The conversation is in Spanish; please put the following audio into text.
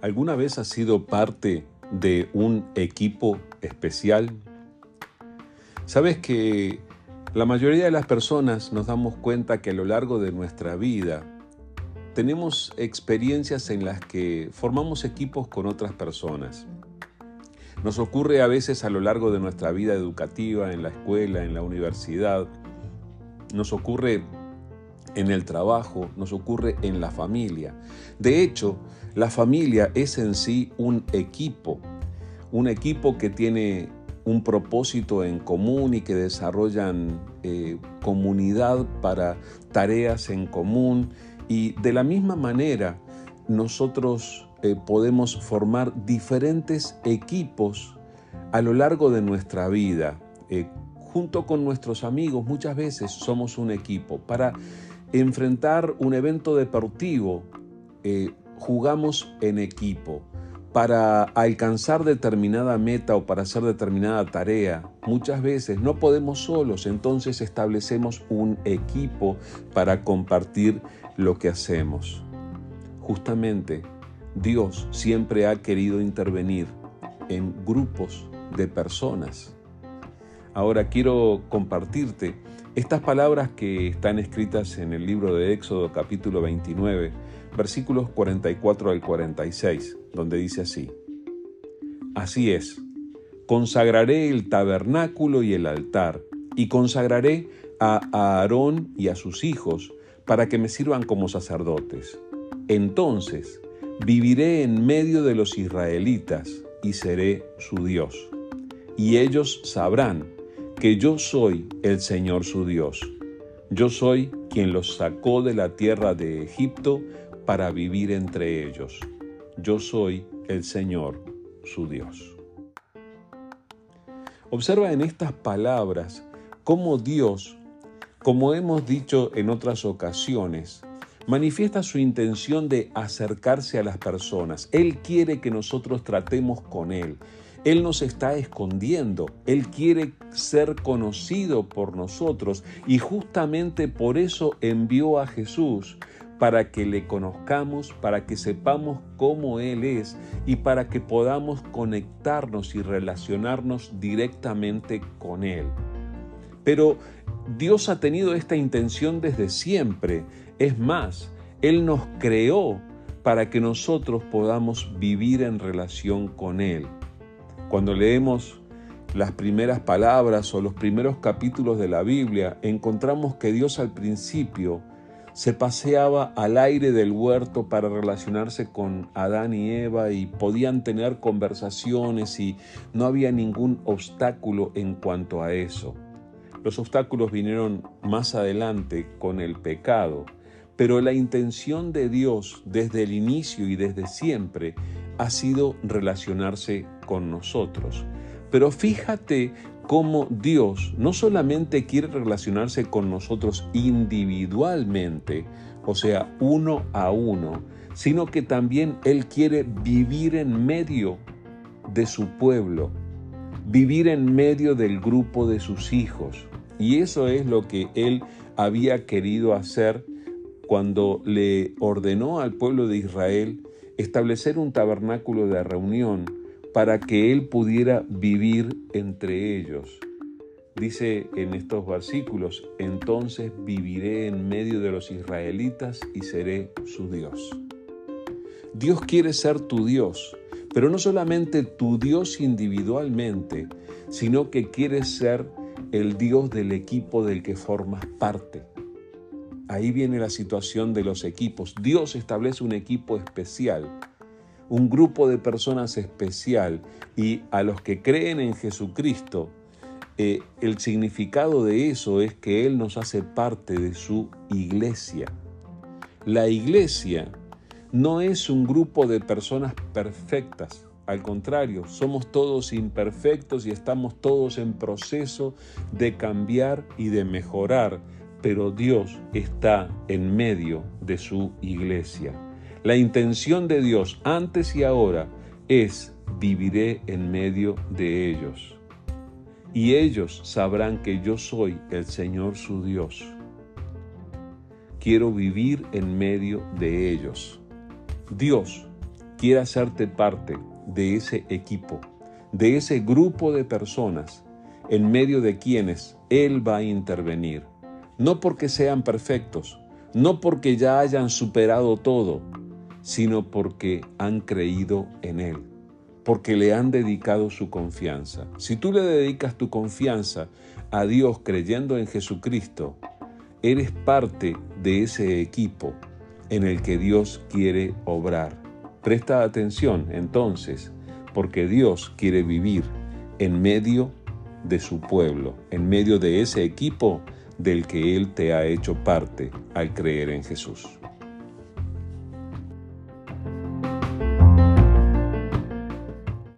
¿Alguna vez has sido parte de un equipo especial? Sabes que la mayoría de las personas nos damos cuenta que a lo largo de nuestra vida tenemos experiencias en las que formamos equipos con otras personas. Nos ocurre a veces a lo largo de nuestra vida educativa, en la escuela, en la universidad. Nos ocurre en el trabajo, nos ocurre en la familia. De hecho, la familia es en sí un equipo, un equipo que tiene un propósito en común y que desarrollan eh, comunidad para tareas en común. Y de la misma manera, nosotros eh, podemos formar diferentes equipos a lo largo de nuestra vida. Eh, junto con nuestros amigos muchas veces somos un equipo. Para enfrentar un evento deportivo, eh, jugamos en equipo. Para alcanzar determinada meta o para hacer determinada tarea, muchas veces no podemos solos, entonces establecemos un equipo para compartir lo que hacemos. Justamente, Dios siempre ha querido intervenir en grupos de personas. Ahora quiero compartirte estas palabras que están escritas en el libro de Éxodo capítulo 29, versículos 44 al 46, donde dice así, Así es, consagraré el tabernáculo y el altar, y consagraré a Aarón y a sus hijos para que me sirvan como sacerdotes. Entonces viviré en medio de los israelitas y seré su Dios. Y ellos sabrán que yo soy el Señor su Dios. Yo soy quien los sacó de la tierra de Egipto para vivir entre ellos. Yo soy el Señor su Dios. Observa en estas palabras cómo Dios, como hemos dicho en otras ocasiones, manifiesta su intención de acercarse a las personas. Él quiere que nosotros tratemos con Él. Él nos está escondiendo, Él quiere ser conocido por nosotros y justamente por eso envió a Jesús para que le conozcamos, para que sepamos cómo Él es y para que podamos conectarnos y relacionarnos directamente con Él. Pero Dios ha tenido esta intención desde siempre. Es más, Él nos creó para que nosotros podamos vivir en relación con Él. Cuando leemos las primeras palabras o los primeros capítulos de la Biblia, encontramos que Dios al principio se paseaba al aire del huerto para relacionarse con Adán y Eva y podían tener conversaciones y no había ningún obstáculo en cuanto a eso. Los obstáculos vinieron más adelante con el pecado, pero la intención de Dios desde el inicio y desde siempre ha sido relacionarse con nosotros. Pero fíjate cómo Dios no solamente quiere relacionarse con nosotros individualmente, o sea, uno a uno, sino que también Él quiere vivir en medio de su pueblo, vivir en medio del grupo de sus hijos. Y eso es lo que Él había querido hacer cuando le ordenó al pueblo de Israel establecer un tabernáculo de reunión para que Él pudiera vivir entre ellos. Dice en estos versículos, entonces viviré en medio de los israelitas y seré su Dios. Dios quiere ser tu Dios, pero no solamente tu Dios individualmente, sino que quiere ser el Dios del equipo del que formas parte. Ahí viene la situación de los equipos. Dios establece un equipo especial, un grupo de personas especial y a los que creen en Jesucristo, eh, el significado de eso es que Él nos hace parte de su iglesia. La iglesia no es un grupo de personas perfectas, al contrario, somos todos imperfectos y estamos todos en proceso de cambiar y de mejorar pero Dios está en medio de su iglesia. La intención de Dios antes y ahora es viviré en medio de ellos. Y ellos sabrán que yo soy el Señor su Dios. Quiero vivir en medio de ellos. Dios quiere hacerte parte de ese equipo, de ese grupo de personas en medio de quienes Él va a intervenir. No porque sean perfectos, no porque ya hayan superado todo, sino porque han creído en Él, porque le han dedicado su confianza. Si tú le dedicas tu confianza a Dios creyendo en Jesucristo, eres parte de ese equipo en el que Dios quiere obrar. Presta atención entonces, porque Dios quiere vivir en medio de su pueblo, en medio de ese equipo del que Él te ha hecho parte al creer en Jesús.